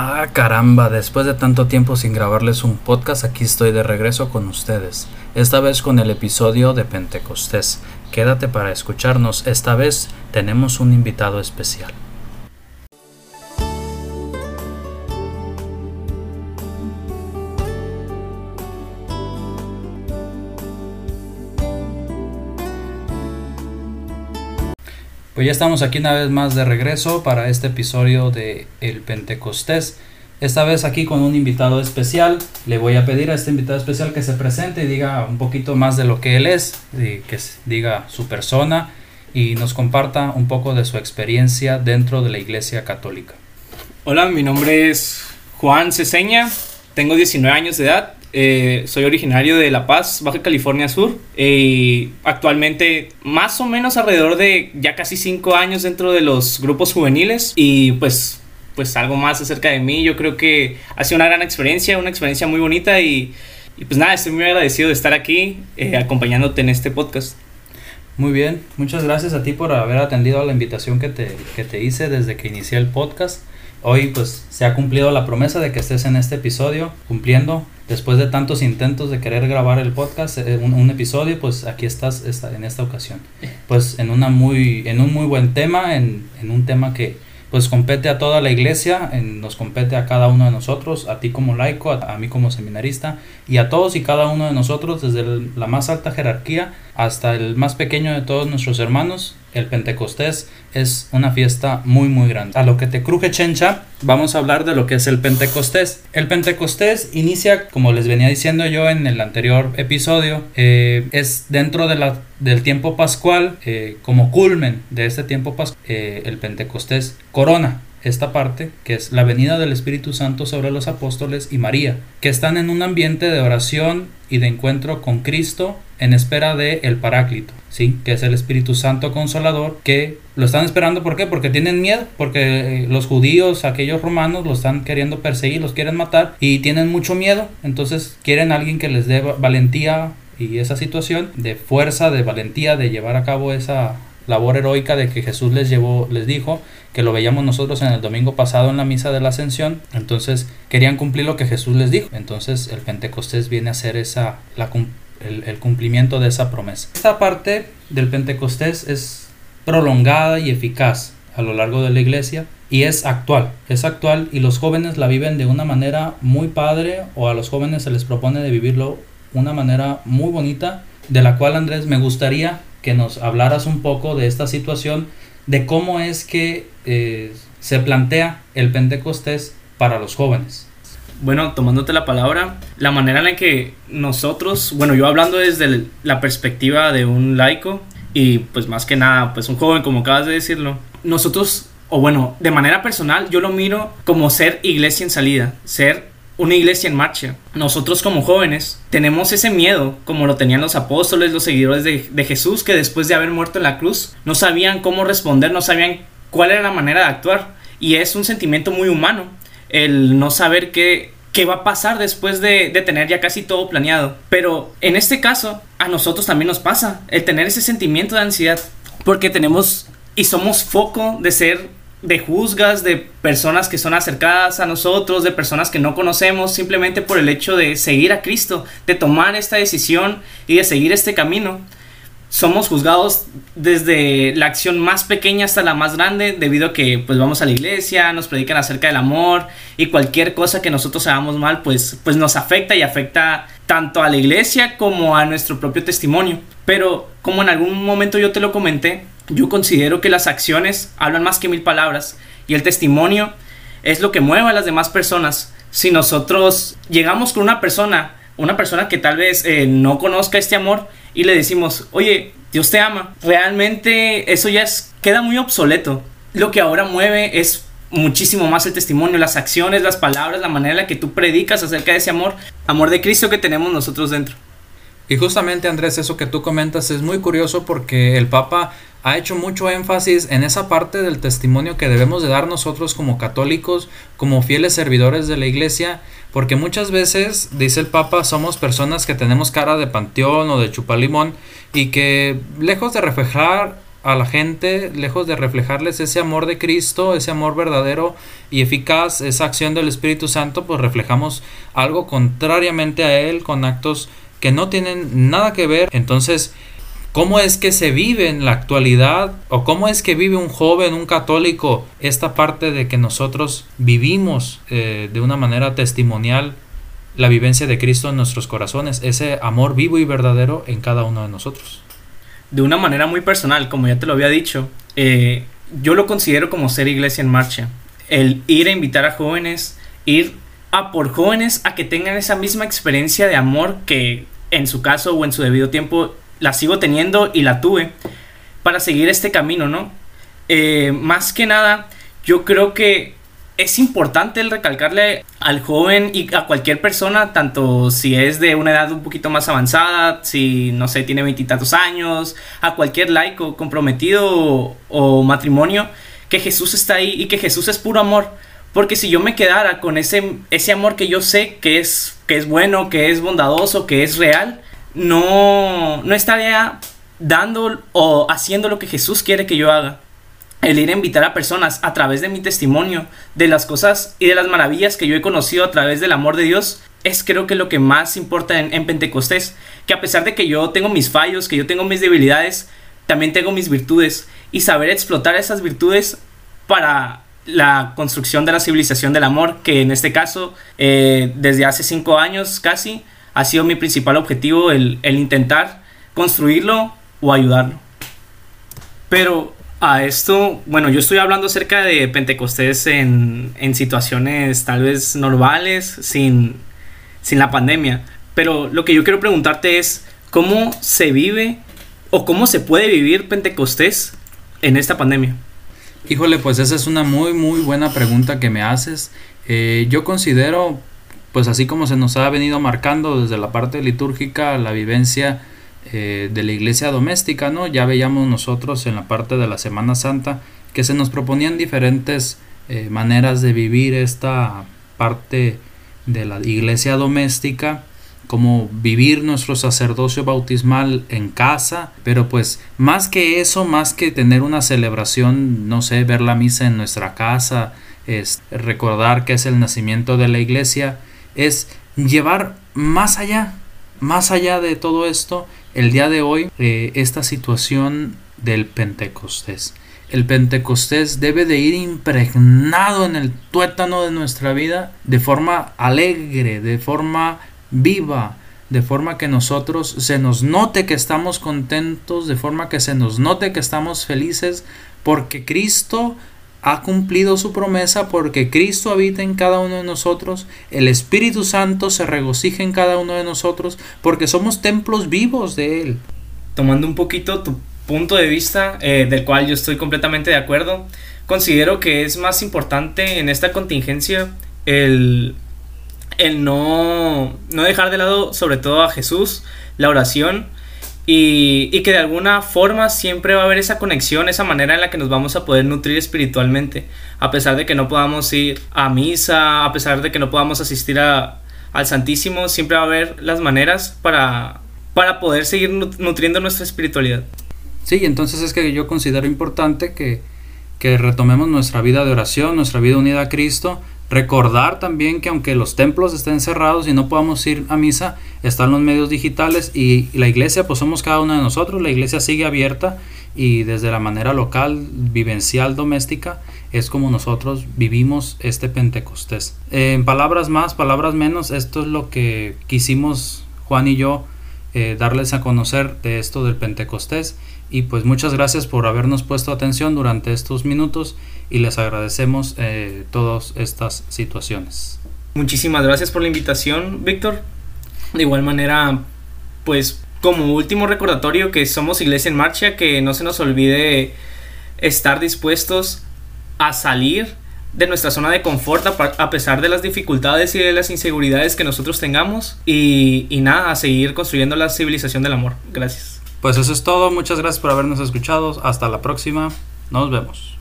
Ah, caramba, después de tanto tiempo sin grabarles un podcast, aquí estoy de regreso con ustedes, esta vez con el episodio de Pentecostés. Quédate para escucharnos, esta vez tenemos un invitado especial. Pues ya estamos aquí una vez más de regreso para este episodio de El Pentecostés. Esta vez aquí con un invitado especial. Le voy a pedir a este invitado especial que se presente y diga un poquito más de lo que él es, y que diga su persona y nos comparta un poco de su experiencia dentro de la Iglesia Católica. Hola, mi nombre es Juan Ceseña, tengo 19 años de edad, eh, soy originario de La Paz, Baja California Sur. y actualmente, más o menos alrededor de ya casi 5 años dentro de los grupos juveniles. Y pues, pues algo más acerca de mí. Yo creo que ha sido una gran experiencia, una experiencia muy bonita. Y, pues nada, estoy muy agradecido de estar aquí eh, acompañándote en este podcast. Muy bien, muchas gracias a ti por haber atendido a la invitación que te, que te hice desde que inicié el podcast. Hoy pues se ha cumplido la promesa de que estés en este episodio, cumpliendo después de tantos intentos de querer grabar el podcast, eh, un, episodio, pues aquí estás en esta ocasión. Pues en, una muy, en un muy buen tema, en, en un tema que pues compete a toda la iglesia, en, nos compete a cada uno de nosotros, a ti como laico, a, mí como seminarista, y a todos y cada uno de nosotros, desde la más alta jerarquía hasta el más pequeño de todos nuestros hermanos, el Pentecostés es una fiesta muy muy grande. A lo que te cruje chencha, vamos a hablar de lo que es el Pentecostés. El Pentecostés inicia, como les venía diciendo yo en el anterior episodio, eh, es dentro de la, del tiempo pascual, eh, como culmen de este tiempo pascual, eh, el Pentecostés corona esta parte, que es la venida del Espíritu Santo sobre los apóstoles y María, que están en un ambiente de oración y de encuentro con Cristo en espera de el Paráclito, ¿sí? que es el Espíritu Santo Consolador, que lo están esperando, ¿por qué? Porque tienen miedo, porque eh, los judíos, aquellos romanos, lo están queriendo perseguir, los quieren matar y tienen mucho miedo, entonces quieren alguien que les dé valentía y esa situación de fuerza, de valentía, de llevar a cabo esa labor heroica de que Jesús les llevó, les dijo, que lo veíamos nosotros en el domingo pasado en la misa de la ascensión, entonces querían cumplir lo que Jesús les dijo, entonces el Pentecostés viene a ser esa, la, el, cumplimiento de esa promesa. Esta parte del Pentecostés es prolongada y eficaz a lo largo de la iglesia y es actual, es actual y los jóvenes la viven de una manera muy padre o a los jóvenes se les propone de vivirlo una manera muy bonita de la cual Andrés me gustaría que nos hablaras un poco de esta situación, de cómo es que eh, se plantea el Pentecostés para los jóvenes. Bueno, tomándote la palabra, la manera en la que nosotros, bueno, yo hablando desde la perspectiva de un laico y pues más que nada, pues un joven como acabas de decirlo, nosotros, o bueno, de manera personal, yo lo miro como ser iglesia en salida, ser una iglesia en marcha. Nosotros como jóvenes tenemos ese miedo, como lo tenían los apóstoles, los seguidores de, Jesús, que después de haber muerto en la cruz, no sabían cómo responder, no sabían cuál era la manera de actuar. Y es un sentimiento muy humano, el no saber qué, qué va a pasar después de, de tener ya casi todo planeado. Pero en este caso, a nosotros también nos pasa el tener ese sentimiento de ansiedad, porque tenemos y somos foco de ser de juzgas, de personas que son acercadas a nosotros, de personas que no conocemos, simplemente por el hecho de seguir a Cristo, de tomar esta decisión y de seguir este camino. Somos juzgados desde la acción más pequeña hasta la más grande, debido a que pues vamos a la iglesia, nos predican acerca del amor y cualquier cosa que nosotros hagamos mal, pues, pues nos afecta y afecta tanto a la iglesia como a nuestro propio testimonio. Pero como en algún momento yo te lo comenté, yo considero que las acciones hablan más que mil palabras y el testimonio es lo que mueve a las demás personas. Si nosotros llegamos con una persona, una persona que tal vez eh, no conozca este amor y le decimos, oye, Dios te ama, realmente eso ya es, queda muy obsoleto. Lo que ahora mueve es muchísimo más el testimonio, las acciones, las palabras, la manera en la que tú predicas acerca de ese amor, amor de Cristo que tenemos nosotros dentro. Y justamente Andrés, eso que tú comentas es muy curioso porque el Papa ha hecho mucho énfasis en esa parte del testimonio que debemos de dar nosotros como católicos, como fieles servidores de la iglesia, porque muchas veces, dice el Papa, somos personas que tenemos cara de panteón o de chupalimón y que lejos de reflejar a la gente, lejos de reflejarles ese amor de Cristo, ese amor verdadero y eficaz, esa acción del Espíritu Santo, pues reflejamos algo contrariamente a Él con actos que no tienen nada que ver. Entonces, ¿cómo es que se vive en la actualidad o cómo es que vive un joven, un católico, esta parte de que nosotros vivimos eh, de una manera testimonial la vivencia de Cristo en nuestros corazones, ese amor vivo y verdadero en cada uno de nosotros? de una manera muy personal, como ya te lo había dicho, eh, yo lo considero como ser iglesia en marcha. El ir a invitar a jóvenes, ir a por jóvenes a que tengan esa misma experiencia de amor que en su caso o en su debido tiempo la sigo teniendo y la tuve para seguir este camino, ¿no? Eh, más que nada, yo creo que es importante el recalcarle al joven y a cualquier persona, tanto si es de una edad un poquito más avanzada, si no sé, tiene veintitantos años, a cualquier laico comprometido o, matrimonio, que Jesús está ahí y que Jesús es puro amor. Porque si yo me quedara con ese, ese amor que yo sé que es, que es bueno, que es bondadoso, que es real, no, no estaría dando o haciendo lo que Jesús quiere que yo haga. El ir a invitar a personas a través de mi testimonio, de las cosas y de las maravillas que yo he conocido a través del amor de Dios, es creo que lo que más importa en, Pentecostés, que a pesar de que yo tengo mis fallos, que yo tengo mis debilidades, también tengo mis virtudes. Y saber explotar esas virtudes para la construcción de la civilización del amor, que en este caso, eh, desde hace cinco años casi, ha sido mi principal objetivo el, intentar construirlo o ayudarlo. Pero a esto, bueno, yo estoy hablando acerca de Pentecostés en, en situaciones tal vez normales, sin, sin la pandemia. Pero lo que yo quiero preguntarte es, ¿cómo se vive o cómo se puede vivir Pentecostés en esta pandemia? Híjole, pues esa es una muy, muy buena pregunta que me haces. Eh, yo considero, pues así como se nos ha venido marcando desde la parte litúrgica, la vivencia eh, de la iglesia doméstica, ¿no? Ya veíamos nosotros en la parte de la Semana Santa que se nos proponían diferentes eh, maneras de vivir esta parte de la iglesia doméstica como vivir nuestro sacerdocio bautismal en casa, pero pues más que eso, más que tener una celebración, no sé, ver la misa en nuestra casa, es recordar que es el nacimiento de la iglesia, es llevar más allá, más allá de todo esto, el día de hoy, eh, esta situación del Pentecostés. El Pentecostés debe de ir impregnado en el tuétano de nuestra vida de forma alegre, de forma viva, de forma que nosotros se nos note que estamos contentos, de forma que se nos note que estamos felices, porque Cristo ha cumplido su promesa porque Cristo habita en cada uno de nosotros, el Espíritu Santo se regocija en cada uno de nosotros porque somos templos vivos de Él. Tomando un poquito tu punto de vista, eh, del cual yo estoy completamente de acuerdo, considero que es más importante en esta contingencia el, el no, no dejar de lado sobre todo a Jesús, la oración, y, que de alguna forma siempre va a haber esa conexión, esa manera en la que nos vamos a poder nutrir espiritualmente, a pesar de que no podamos ir a misa, a pesar de que no podamos asistir a, al Santísimo, siempre va a haber las maneras para, para poder seguir nutriendo nuestra espiritualidad. Sí, entonces es que yo considero importante que, que retomemos nuestra vida de oración, nuestra vida unida a Cristo, Recordar también que aunque los templos estén cerrados y no podamos ir a misa, están los medios digitales y la iglesia, pues somos cada uno de nosotros, la iglesia sigue abierta y desde la manera local, vivencial, doméstica, es como nosotros vivimos este Pentecostés. En palabras más, palabras menos, esto es lo que quisimos Juan y yo eh, darles a conocer de esto del Pentecostés y pues muchas gracias por habernos puesto atención durante estos minutos y les agradecemos eh, todas estas situaciones. Muchísimas gracias por la invitación, Víctor. De igual manera, pues como último recordatorio que somos Iglesia en Marcha, que no se nos olvide estar dispuestos a salir de nuestra zona de confort a pesar de las dificultades y de las inseguridades que nosotros tengamos y, nada, a seguir construyendo la civilización del amor. Gracias. Pues eso es todo, muchas gracias por habernos escuchado, hasta la próxima, nos vemos.